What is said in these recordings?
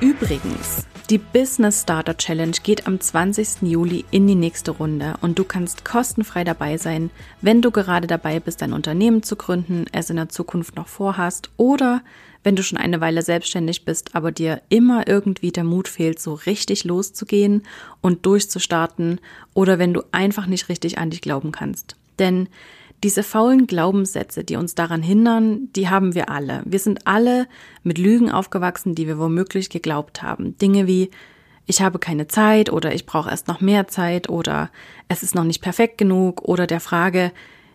Übrigens, die Business Starter Challenge geht am 20. Juli in die nächste Runde und du kannst kostenfrei dabei sein, wenn du gerade dabei bist, ein Unternehmen zu gründen, es in der Zukunft noch vorhast oder wenn du schon eine Weile selbstständig bist, aber dir immer irgendwie der Mut fehlt, so richtig loszugehen und durchzustarten oder wenn du einfach nicht richtig an dich glauben kannst. Denn diese faulen Glaubenssätze, die uns daran hindern, die haben wir alle. Wir sind alle mit Lügen aufgewachsen, die wir womöglich geglaubt haben. Dinge wie ich habe keine Zeit oder ich brauche erst noch mehr Zeit oder es ist noch nicht perfekt genug oder der Frage,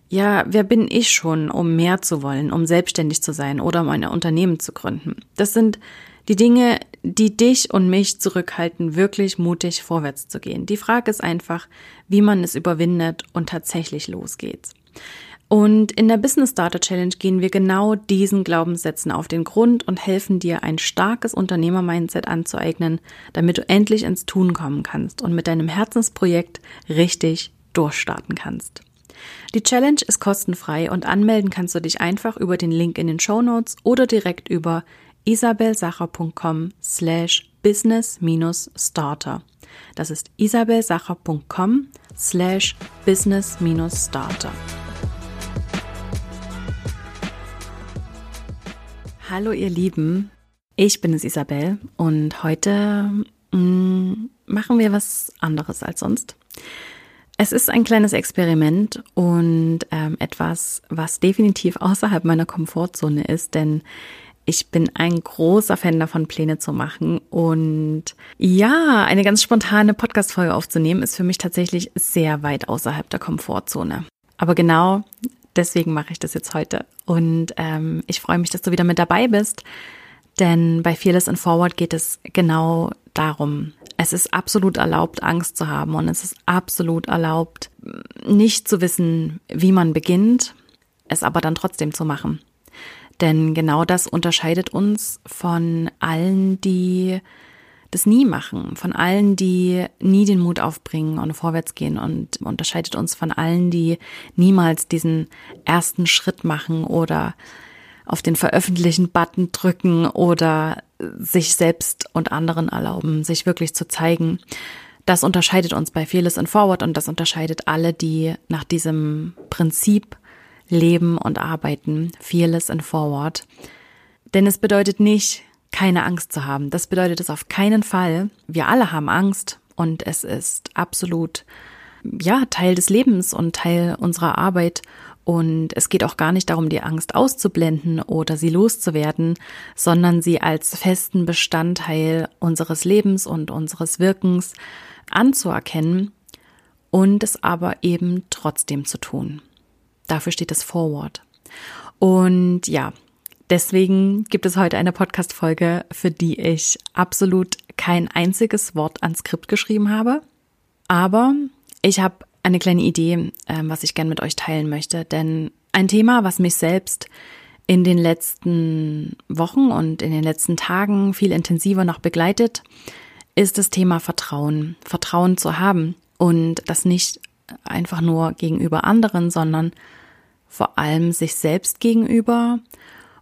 ja, wer bin ich schon, um mehr zu wollen, um selbstständig zu sein oder um ein Unternehmen zu gründen? Das sind die Dinge, die dich und mich zurückhalten, wirklich mutig vorwärts zu gehen. Die Frage ist einfach, wie man es überwindet und tatsächlich losgeht. Und in der Business Starter Challenge gehen wir genau diesen Glaubenssätzen auf den Grund und helfen dir, ein starkes Unternehmer-Mindset anzueignen, damit du endlich ins Tun kommen kannst und mit deinem Herzensprojekt richtig durchstarten kannst. Die Challenge ist kostenfrei und anmelden kannst du dich einfach über den Link in den Show Notes oder direkt über isabelsacher.com slash business-starter. Das ist isabelsacher.com slash business-starter. Hallo ihr Lieben, ich bin es Isabel und heute mm, machen wir was anderes als sonst. Es ist ein kleines Experiment und ähm, etwas, was definitiv außerhalb meiner Komfortzone ist, denn ich bin ein großer Fan davon, Pläne zu machen. Und ja, eine ganz spontane Podcast-Folge aufzunehmen, ist für mich tatsächlich sehr weit außerhalb der Komfortzone. Aber genau deswegen mache ich das jetzt heute. Und ähm, ich freue mich, dass du wieder mit dabei bist. Denn bei Fearless and Forward geht es genau darum. Es ist absolut erlaubt, Angst zu haben. Und es ist absolut erlaubt, nicht zu wissen, wie man beginnt, es aber dann trotzdem zu machen. Denn genau das unterscheidet uns von allen, die das nie machen, von allen, die nie den Mut aufbringen und vorwärts gehen und unterscheidet uns von allen, die niemals diesen ersten Schritt machen oder auf den veröffentlichen Button drücken oder sich selbst und anderen erlauben, sich wirklich zu zeigen. Das unterscheidet uns bei Fearless and Forward und das unterscheidet alle, die nach diesem Prinzip leben und arbeiten. Fearless and Forward. Denn es bedeutet nicht, keine Angst zu haben. Das bedeutet es auf keinen Fall. Wir alle haben Angst und es ist absolut, ja, Teil des Lebens und Teil unserer Arbeit. Und es geht auch gar nicht darum, die Angst auszublenden oder sie loszuwerden, sondern sie als festen Bestandteil unseres Lebens und unseres Wirkens anzuerkennen und es aber eben trotzdem zu tun. Dafür steht das Forward. Und ja, Deswegen gibt es heute eine Podcast-Folge, für die ich absolut kein einziges Wort ans Skript geschrieben habe. Aber ich habe eine kleine Idee, ähm, was ich gern mit euch teilen möchte. Denn ein Thema, was mich selbst in den letzten Wochen und in den letzten Tagen viel intensiver noch begleitet, ist das Thema Vertrauen. Vertrauen zu haben und das nicht einfach nur gegenüber anderen, sondern vor allem sich selbst gegenüber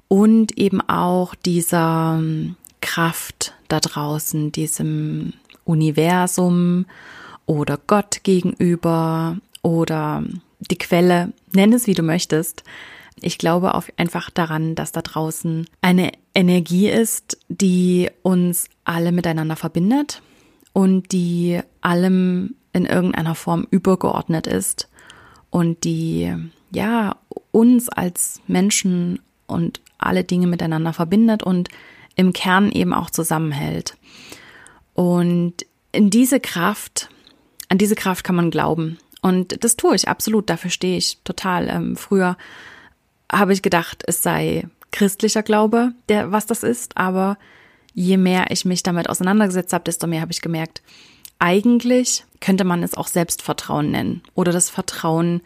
und eben auch dieser ähm, Kraft da draußen, diesem Universum oder Gott gegenüber oder die Quelle, nenn es wie du möchtest. Ich glaube auch einfach daran, dass da draußen eine Energie ist, die uns alle miteinander verbindet und die allem in irgendeiner Form übergeordnet ist und die ja uns als Menschen und alle Dinge miteinander verbindet und im Kern eben auch zusammenhält. Und in diese Kraft, an diese Kraft kann man glauben. Und das tue ich absolut, dafür stehe ich total. Ähm, früher habe ich gedacht, es sei christlicher Glaube, der was das ist, aber je mehr ich mich damit auseinandergesetzt habe, desto mehr habe ich gemerkt, eigentlich könnte man es auch Selbstvertrauen nennen oder das Vertrauen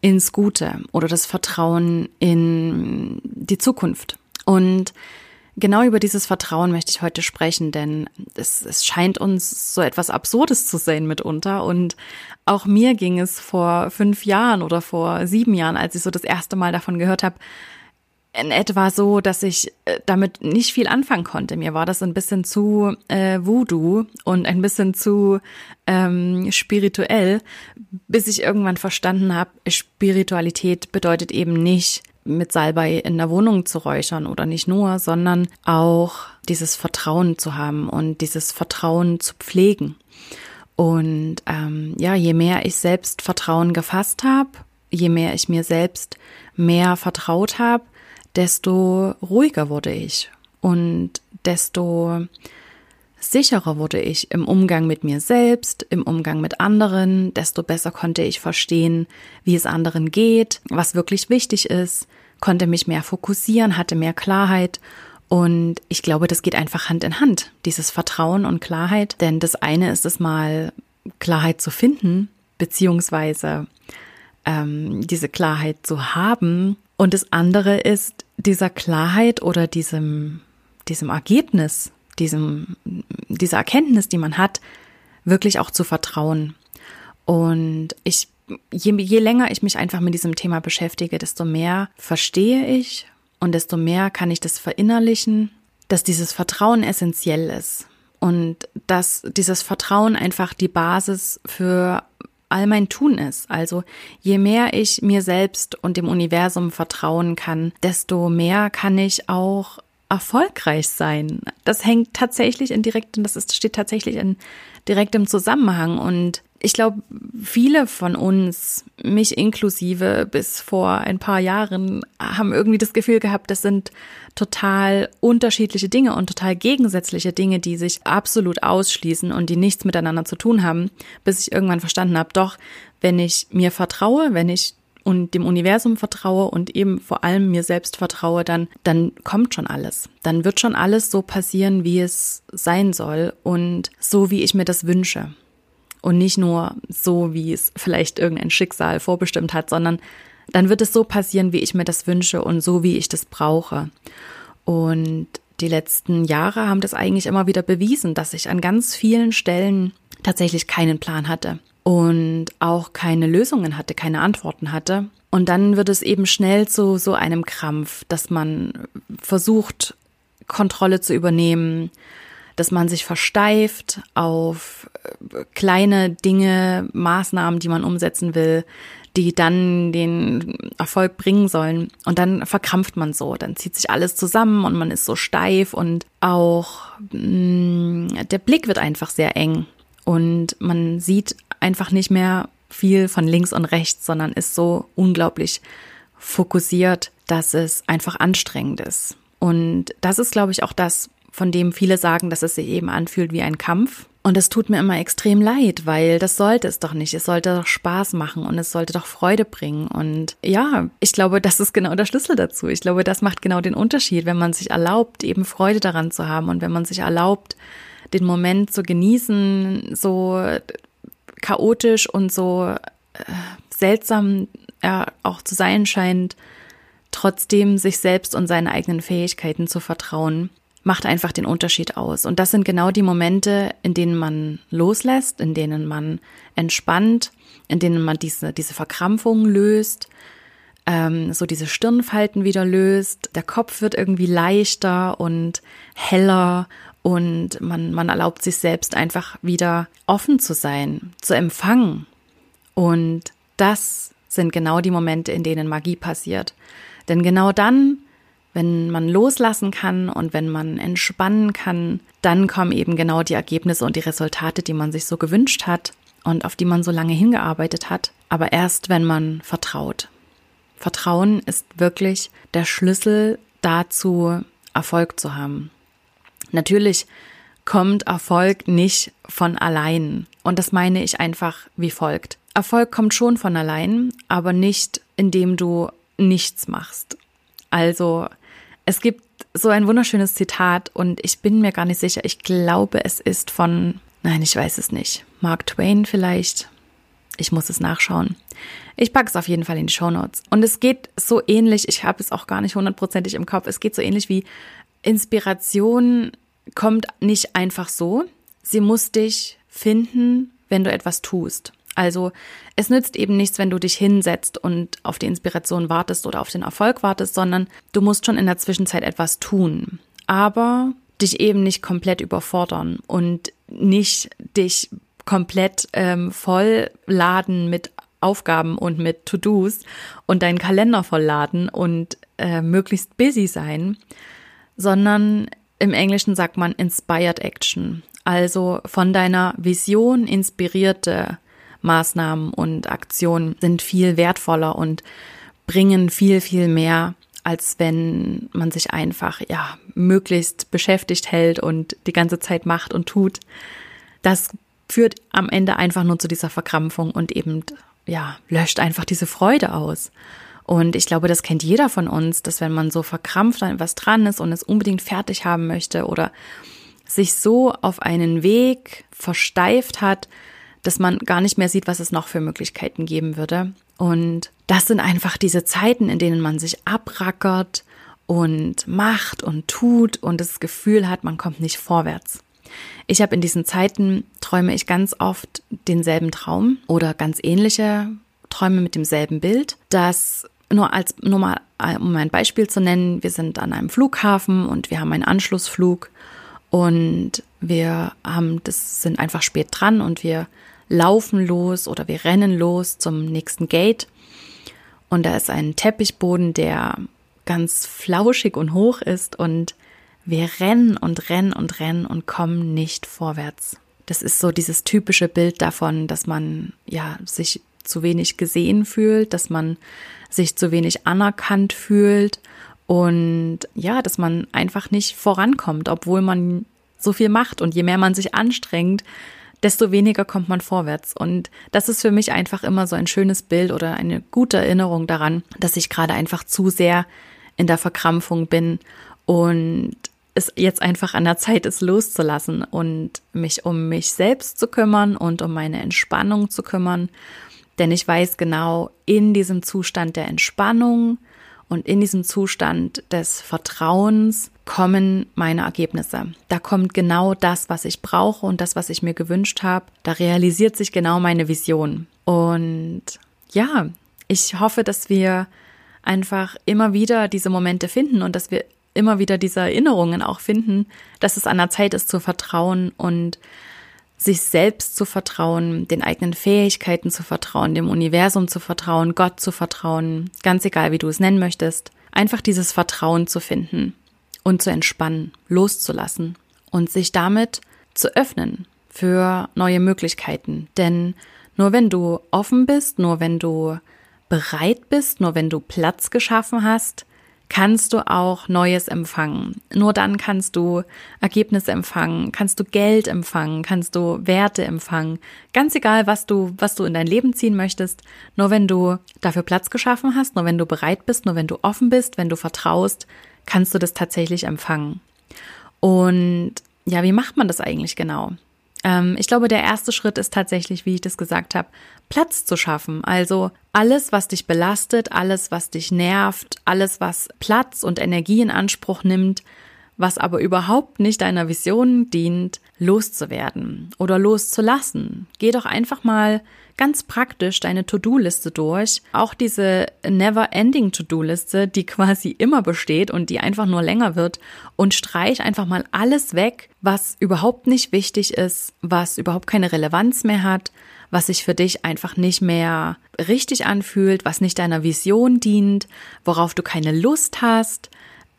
ins Gute oder das Vertrauen in die Zukunft. Und genau über dieses Vertrauen möchte ich heute sprechen, denn es, es scheint uns so etwas Absurdes zu sein mitunter. Und auch mir ging es vor fünf Jahren oder vor sieben Jahren, als ich so das erste Mal davon gehört habe, in etwa so, dass ich äh, damit nicht viel anfangen konnte. Mir war das ein bisschen zu äh, Voodoo und ein bisschen zu ähm, spirituell, bis ich irgendwann verstanden habe, Spiritualität bedeutet eben nicht mit Salbei in der Wohnung zu räuchern oder nicht nur, sondern auch dieses Vertrauen zu haben und dieses Vertrauen zu pflegen. Und ähm, ja, je mehr ich selbst Vertrauen gefasst habe, je mehr ich mir selbst mehr vertraut habe, desto ruhiger wurde ich und desto sicherer wurde ich im Umgang mit mir selbst, im Umgang mit anderen, desto besser konnte ich verstehen, wie es anderen geht, was wirklich wichtig ist, konnte mich mehr fokussieren, hatte mehr Klarheit und ich glaube, das geht einfach Hand in Hand, dieses Vertrauen und Klarheit, denn das eine ist es mal, Klarheit zu finden, beziehungsweise ähm, diese Klarheit zu haben und das andere ist, dieser Klarheit oder diesem, diesem Ergebnis, diesem, dieser Erkenntnis, die man hat, wirklich auch zu vertrauen. Und ich, je, je länger ich mich einfach mit diesem Thema beschäftige, desto mehr verstehe ich und desto mehr kann ich das verinnerlichen, dass dieses Vertrauen essentiell ist und dass dieses Vertrauen einfach die Basis für all mein Tun ist. Also je mehr ich mir selbst und dem Universum vertrauen kann, desto mehr kann ich auch erfolgreich sein. Das hängt tatsächlich in direktem, das ist, steht tatsächlich in direktem Zusammenhang und ich glaube, viele von uns, mich inklusive bis vor ein paar Jahren, haben irgendwie das Gefühl gehabt, das sind total unterschiedliche Dinge und total gegensätzliche Dinge, die sich absolut ausschließen und die nichts miteinander zu tun haben, bis ich irgendwann verstanden habe, doch, wenn ich mir vertraue, wenn ich und dem Universum vertraue und eben vor allem mir selbst vertraue, dann, dann kommt schon alles. Dann wird schon alles so passieren, wie es sein soll und so, wie ich mir das wünsche und nicht nur so, wie es vielleicht irgendein Schicksal vorbestimmt hat, sondern dann wird es so passieren, wie ich mir das wünsche und so, wie ich das brauche. Und die letzten Jahre haben das eigentlich immer wieder bewiesen, dass ich an ganz vielen Stellen tatsächlich keinen Plan hatte und auch keine Lösungen hatte, keine Antworten hatte. Und dann wird es eben schnell zu so einem Krampf, dass man versucht, Kontrolle zu übernehmen, dass man sich versteift auf äh, kleine Dinge, Maßnahmen, die man umsetzen will, die dann den Erfolg bringen sollen. Und dann verkrampft man so, dann zieht sich alles zusammen und man ist so steif und auch mh, mm, der Blick wird einfach sehr eng und man sieht einfach nicht mehr viel von links und rechts, sondern ist so unglaublich fokussiert, dass es einfach anstrengend ist. Und das ist, glaube ich, auch das, von dem viele sagen, dass es sich eben anfühlt wie ein Kampf. Und es tut mir immer extrem leid, weil das sollte es doch nicht. Es sollte doch Spaß machen und es sollte doch Freude bringen. Und ja, ich glaube, das ist genau der Schlüssel dazu. Ich glaube, das macht genau den Unterschied, wenn man sich erlaubt, eben Freude daran zu haben und wenn man sich erlaubt, den Moment zu genießen, so chaotisch und so äh, seltsam er auch zu sein scheint, trotzdem sich selbst und seinen eigenen Fähigkeiten zu vertrauen macht einfach den Unterschied aus. Und das sind genau die Momente, in denen man loslässt, in denen man entspannt, in denen man diese, diese Verkrampfung löst, ähm, so diese Stirnfalten wieder löst, der Kopf wird irgendwie leichter und heller und man, man erlaubt sich selbst einfach wieder offen zu sein, zu empfangen. Und das sind genau die Momente, in denen Magie passiert. Denn genau dann, wenn man loslassen kann und wenn man entspannen kann, dann kommen eben genau die Ergebnisse und die Resultate, die man sich so gewünscht hat und auf die man so lange hingearbeitet hat. Aber erst, wenn man vertraut. Vertrauen ist wirklich der Schlüssel dazu, Erfolg zu haben. Natürlich kommt Erfolg nicht von allein. Und das meine ich einfach wie folgt. Erfolg kommt schon von allein, aber nicht, indem du nichts machst. Also, es gibt so ein wunderschönes Zitat und ich bin mir gar nicht sicher. Ich glaube, es ist von, nein, ich weiß es nicht. Mark Twain vielleicht. Ich muss es nachschauen. Ich packe es auf jeden Fall in die Show Notes. Und es geht so ähnlich, ich habe es auch gar nicht hundertprozentig im Kopf, es geht so ähnlich wie Inspiration kommt nicht einfach so. Sie muss dich finden, wenn du etwas tust. Also es nützt eben nichts, wenn du dich hinsetzt und auf die Inspiration wartest oder auf den Erfolg wartest, sondern du musst schon in der Zwischenzeit etwas tun. Aber dich eben nicht komplett überfordern und nicht dich komplett ähm, vollladen mit Aufgaben und mit To-Dos und deinen Kalender vollladen und äh, möglichst busy sein, sondern im Englischen sagt man inspired action, also von deiner Vision inspirierte Maßnahmen und Aktionen sind viel wertvoller und bringen viel, viel mehr, als wenn man sich einfach, ja, möglichst beschäftigt hält und die ganze Zeit macht und tut. Das führt am Ende einfach nur zu dieser Verkrampfung und eben, ja, löscht einfach diese Freude aus. Und ich glaube, das kennt jeder von uns, dass wenn man so verkrampft an etwas dran ist und es unbedingt fertig haben möchte oder sich so auf einen Weg versteift hat, dass man gar nicht mehr sieht, was es noch für Möglichkeiten geben würde. Und das sind einfach diese Zeiten, in denen man sich abrackert und macht und tut und das Gefühl hat, man kommt nicht vorwärts. Ich habe in diesen Zeiten träume ich ganz oft denselben Traum oder ganz ähnliche Träume mit demselben Bild. Das nur als nur mal um ein Beispiel zu nennen, wir sind an einem Flughafen und wir haben einen Anschlussflug und wir haben das sind einfach spät dran und wir laufen los oder wir rennen los zum nächsten Gate. Und da ist ein Teppichboden, der ganz flauschig und hoch ist und wir rennen und rennen und rennen und kommen nicht vorwärts. Das ist so dieses typische Bild davon, dass man ja sich zu wenig gesehen fühlt, dass man sich zu wenig anerkannt fühlt und ja, dass man einfach nicht vorankommt, obwohl man so viel macht und je mehr man sich anstrengt, desto weniger kommt man vorwärts. Und das ist für mich einfach immer so ein schönes Bild oder eine gute Erinnerung daran, dass ich gerade einfach zu sehr in der Verkrampfung bin und es jetzt einfach an der Zeit ist, loszulassen und mich um mich selbst zu kümmern und um meine Entspannung zu kümmern. Denn ich weiß genau, in diesem Zustand der Entspannung und in diesem Zustand des Vertrauens kommen meine Ergebnisse. Da kommt genau das, was ich brauche und das, was ich mir gewünscht habe. Da realisiert sich genau meine Vision. Und ja, ich hoffe, dass wir einfach immer wieder diese Momente finden und dass wir immer wieder diese Erinnerungen auch finden, dass es an der Zeit ist zu vertrauen und sich selbst zu vertrauen, den eigenen Fähigkeiten zu vertrauen, dem Universum zu vertrauen, Gott zu vertrauen, ganz egal wie du es nennen möchtest, einfach dieses Vertrauen zu finden und zu entspannen, loszulassen und sich damit zu öffnen für neue Möglichkeiten. Denn nur wenn du offen bist, nur wenn du bereit bist, nur wenn du Platz geschaffen hast, kannst du auch Neues empfangen. Nur dann kannst du Ergebnisse empfangen, kannst du Geld empfangen, kannst du Werte empfangen. Ganz egal, was du, was du in dein Leben ziehen möchtest. Nur wenn du dafür Platz geschaffen hast, nur wenn du bereit bist, nur wenn du offen bist, wenn du vertraust, kannst du das tatsächlich empfangen. Und ja, wie macht man das eigentlich genau? Ähm, ich glaube, der erste Schritt ist tatsächlich, wie ich das gesagt habe, Platz zu schaffen. Also alles, was dich belastet, alles, was dich nervt, alles, was Platz und Energie in Anspruch nimmt, was aber überhaupt nicht deiner Vision dient, loszuwerden oder loszulassen. Geh doch einfach mal ganz praktisch deine To-Do-Liste durch. Auch diese never-ending To-Do-Liste, die quasi immer besteht und die einfach nur länger wird und streich einfach mal alles weg, was überhaupt nicht wichtig ist, was überhaupt keine Relevanz mehr hat, was sich für dich einfach nicht mehr richtig anfühlt, was nicht deiner Vision dient, worauf du keine Lust hast.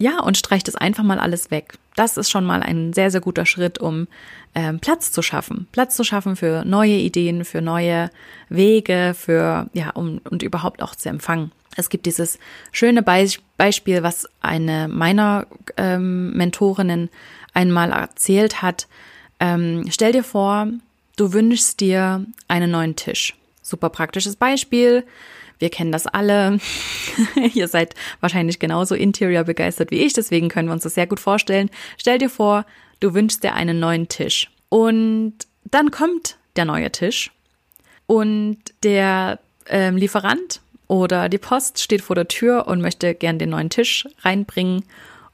Ja, und streich das einfach mal alles weg. Das ist schon mal ein sehr, sehr guter Schritt, um ähm, Platz zu schaffen. Platz zu schaffen für neue Ideen, für neue Wege, für, ja, um, und überhaupt auch zu empfangen. Es gibt dieses schöne Be Beispiel, was eine meiner ähm, Mentorinnen einmal erzählt hat. Ähm, stell dir vor, du wünschst dir einen neuen Tisch. Super praktisches Beispiel. Wir kennen das alle. Ihr seid wahrscheinlich genauso Interior begeistert wie ich, deswegen können wir uns das sehr gut vorstellen. Stell dir vor, du wünschst dir einen neuen Tisch. Und dann kommt der neue Tisch und der ähm, Lieferant oder die Post steht vor der Tür und möchte gern den neuen Tisch reinbringen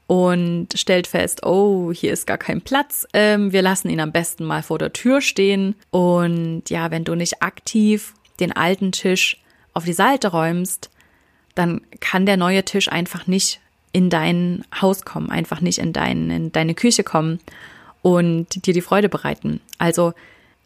und stellt fest, oh, hier ist gar kein Platz. Ähm, wir lassen ihn am besten mal vor der Tür stehen. Und ja, wenn du nicht aktiv den alten Tisch auf die Seite räumst, dann kann der neue Tisch einfach nicht in dein Haus kommen, einfach nicht in, dein, in deine Küche kommen und dir die Freude bereiten. Also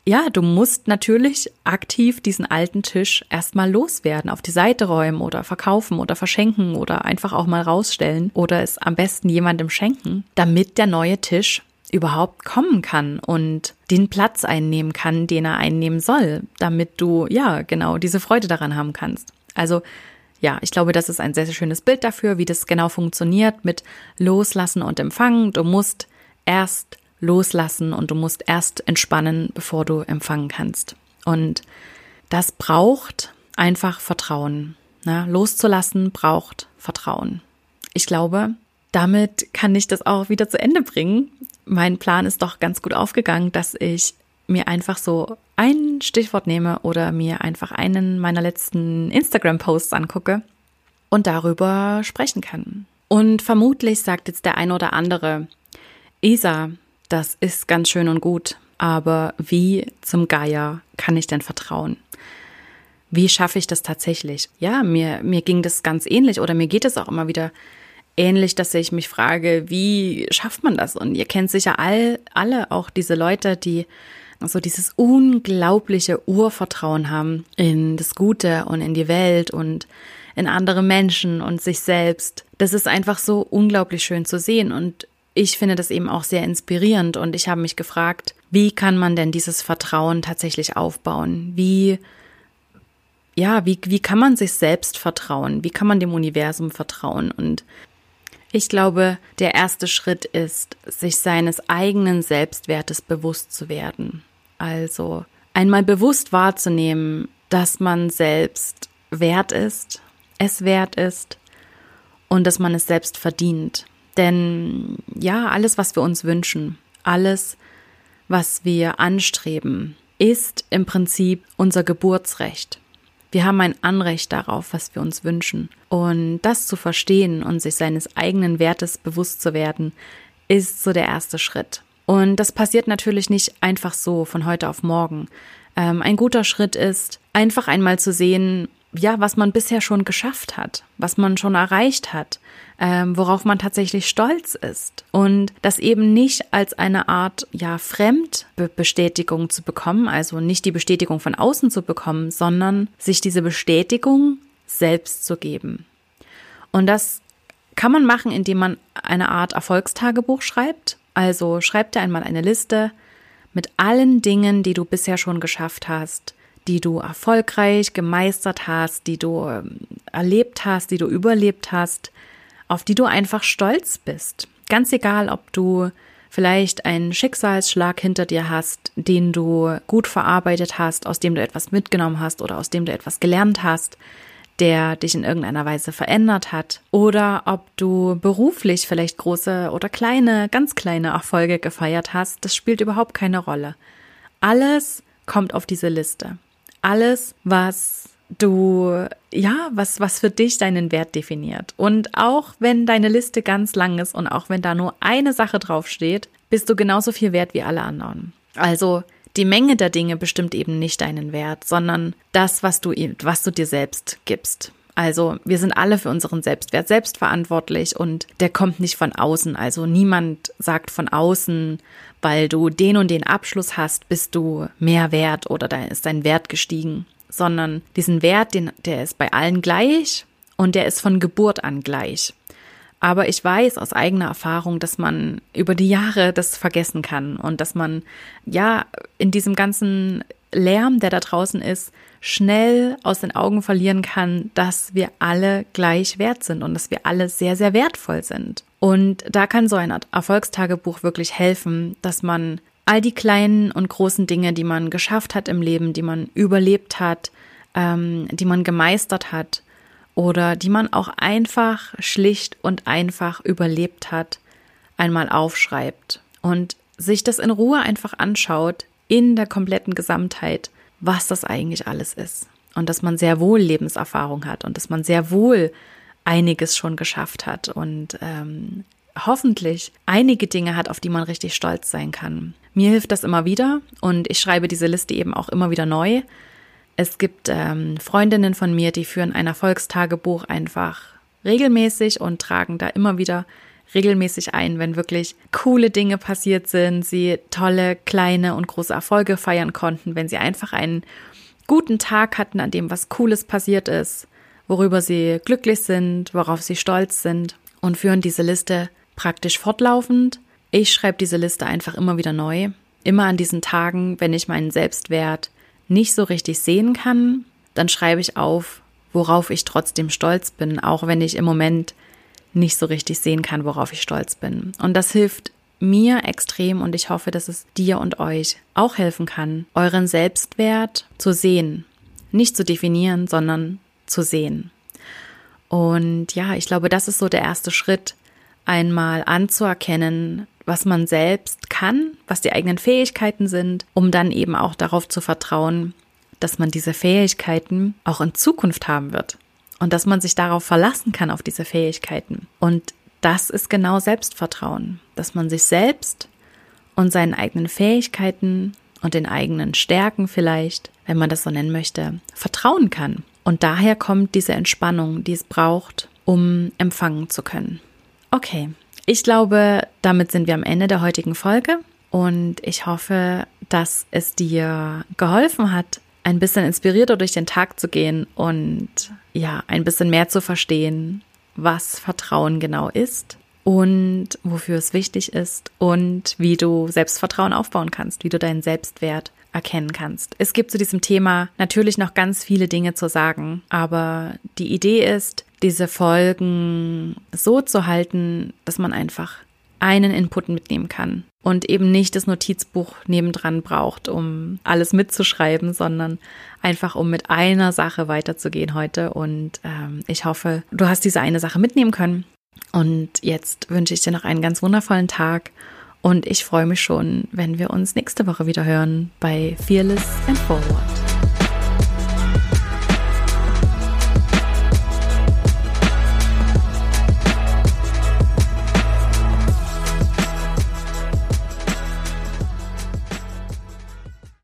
ja, du musst natürlich aktiv diesen alten Tisch erstmal loswerden, auf die Seite räumen oder verkaufen oder verschenken oder einfach auch mal rausstellen oder es am besten jemandem schenken, damit der neue Tisch überhaupt kommen kann und den Platz einnehmen kann, den er einnehmen soll, damit du ja genau diese Freude daran haben kannst. Also ja, ich glaube, das ist ein sehr, sehr schönes Bild dafür, wie das genau funktioniert mit Loslassen und Empfangen. Du musst erst loslassen und du musst erst entspannen, bevor du empfangen kannst. Und das braucht einfach Vertrauen. Na, loszulassen braucht Vertrauen. Ich glaube, damit kann ich das auch wieder zu Ende bringen mein Plan ist doch ganz gut aufgegangen, dass ich mir einfach so ein Stichwort nehme oder mir einfach einen meiner letzten Instagram-Posts angucke und darüber sprechen kann. Und vermutlich sagt jetzt der eine oder andere, Isa, das ist ganz schön und gut, aber wie zum Geier kann ich denn vertrauen? Wie schaffe ich das tatsächlich? Ja, mir, mir ging das ganz ähnlich oder mir geht es auch immer wieder ähnlich, dass ich mich frage, wie schafft man das? Und ihr kennt sicher all, alle auch diese Leute, die so dieses unglaubliche Urvertrauen haben in das Gute und in die Welt und in andere Menschen und sich selbst. Das ist einfach so unglaublich schön zu sehen und ich finde das eben auch sehr inspirierend und ich habe mich gefragt, wie kann man denn dieses Vertrauen tatsächlich aufbauen? Wie ja, wie, wie kann man sich selbst vertrauen? Wie kann man dem Universum vertrauen? Und ich glaube, der erste Schritt ist, sich seines eigenen Selbstwertes bewusst zu werden. Also einmal bewusst wahrzunehmen, dass man selbst wert ist, es wert ist und dass man es selbst verdient. Denn ja, alles, was wir uns wünschen, alles, was wir anstreben, ist im Prinzip unser Geburtsrecht. Wir haben ein Anrecht darauf, was wir uns wünschen. Und das zu verstehen und sich seines eigenen Wertes bewusst zu werden, ist so der erste Schritt. Und das passiert natürlich nicht einfach so von heute auf morgen. Ähm, ein guter Schritt ist, einfach einmal zu sehen, ja, was man bisher schon geschafft hat, was man schon erreicht hat, ähm, worauf man tatsächlich stolz ist. Und das eben nicht als eine Art, ja, Fremdbestätigung zu bekommen, also nicht die Bestätigung von außen zu bekommen, sondern sich diese Bestätigung selbst zu geben. Und das kann man machen, indem man eine Art Erfolgstagebuch schreibt. Also schreib dir einmal eine Liste mit allen Dingen, die du bisher schon geschafft hast, die du erfolgreich gemeistert hast, die du ähm, erlebt hast, die du überlebt hast, auf die du einfach stolz bist. Ganz egal, ob du vielleicht einen Schicksalsschlag hinter dir hast, den du gut verarbeitet hast, aus dem du etwas mitgenommen hast oder aus dem du etwas gelernt hast, der dich in irgendeiner Weise verändert hat, oder ob du beruflich vielleicht große oder kleine, ganz kleine Erfolge gefeiert hast, das spielt überhaupt keine Rolle. Alles kommt auf diese Liste alles, was du, ja, was, was für dich deinen Wert definiert. Und auch wenn deine Liste ganz lang ist und auch wenn da nur eine Sache draufsteht, bist du genauso viel wert wie alle anderen. Also die Menge der Dinge bestimmt eben nicht deinen Wert, sondern das, was du, was du dir selbst gibst. Also wir sind alle für unseren Selbstwert selbst verantwortlich und der kommt nicht von außen. Also niemand sagt von außen, weil du den und den Abschluss hast, bist du mehr wert oder da ist dein Wert gestiegen, sondern diesen Wert, den, der ist bei allen gleich und der ist von Geburt an gleich. Aber ich weiß aus eigener Erfahrung, dass man über die Jahre das vergessen kann und dass man ja in diesem ganzen Lärm, der da draußen ist, schnell aus den Augen verlieren kann, dass wir alle gleich wert sind und dass wir alle sehr, sehr wertvoll sind. Und da kann so ein Erfolgstagebuch wirklich helfen, dass man all die kleinen und großen Dinge, die man geschafft hat im Leben, die man überlebt hat, ähm, die man gemeistert hat, oder die man auch einfach schlicht und einfach überlebt hat, einmal aufschreibt und sich das in Ruhe einfach anschaut, in der kompletten Gesamtheit, was das eigentlich alles ist. Und dass man sehr wohl Lebenserfahrung hat und dass man sehr wohl einiges schon geschafft hat und ähm, hoffentlich einige Dinge hat, auf die man richtig stolz sein kann. Mir hilft das immer wieder und ich schreibe diese Liste eben auch immer wieder neu es gibt ähm, Freundinnen von mir, die führen ein Erfolgstagebuch einfach regelmäßig und tragen da immer wieder regelmäßig ein, wenn wirklich coole Dinge passiert sind, sie tolle kleine und große Erfolge feiern konnten, wenn sie einfach einen guten Tag hatten, an dem was Cooles passiert ist, worüber sie glücklich sind, worauf sie stolz sind und führen diese Liste praktisch fortlaufend. Ich schreibe diese Liste einfach immer wieder neu, immer an diesen Tagen, wenn ich meinen Selbstwert nicht so richtig sehen kann, dann schreibe ich auf, worauf ich trotzdem stolz bin, auch wenn ich im Moment nicht so richtig sehen kann, worauf ich stolz bin. Und das hilft mir extrem und ich hoffe, dass es dir und euch auch helfen kann, euren Selbstwert zu sehen. Nicht zu definieren, sondern zu sehen. Und ja, ich glaube, das ist so der erste Schritt, einmal anzuerkennen, was man selbst kann, was die eigenen Fähigkeiten sind, um dann eben auch darauf zu vertrauen, dass man diese Fähigkeiten auch in Zukunft haben wird und dass man sich darauf verlassen kann, auf diese Fähigkeiten. Und das ist genau Selbstvertrauen, dass man sich selbst und seinen eigenen Fähigkeiten und den eigenen Stärken vielleicht, wenn man das so nennen möchte, vertrauen kann. Und daher kommt diese Entspannung, die es braucht, um empfangen zu können. Okay, ich glaube, damit sind wir am Ende der heutigen Folge und ich hoffe, dass es dir geholfen hat, ein bisschen inspirierter durch den Tag zu gehen und ja, ein bisschen mehr zu verstehen, was Vertrauen genau ist und wofür es wichtig ist und wie du Selbstvertrauen aufbauen kannst, wie du deinen Selbstwert erkennen kannst. Es gibt zu diesem Thema natürlich noch ganz viele Dinge zu sagen, aber die Idee ist, diese Folgen so zu halten, dass man einfach einen Input mitnehmen kann und eben nicht das Notizbuch nebendran braucht, um alles mitzuschreiben, sondern einfach um mit einer Sache weiterzugehen heute. Und ähm, ich hoffe, du hast diese eine Sache mitnehmen können. Und jetzt wünsche ich dir noch einen ganz wundervollen Tag und ich freue mich schon, wenn wir uns nächste Woche wieder hören bei Fearless and Forward.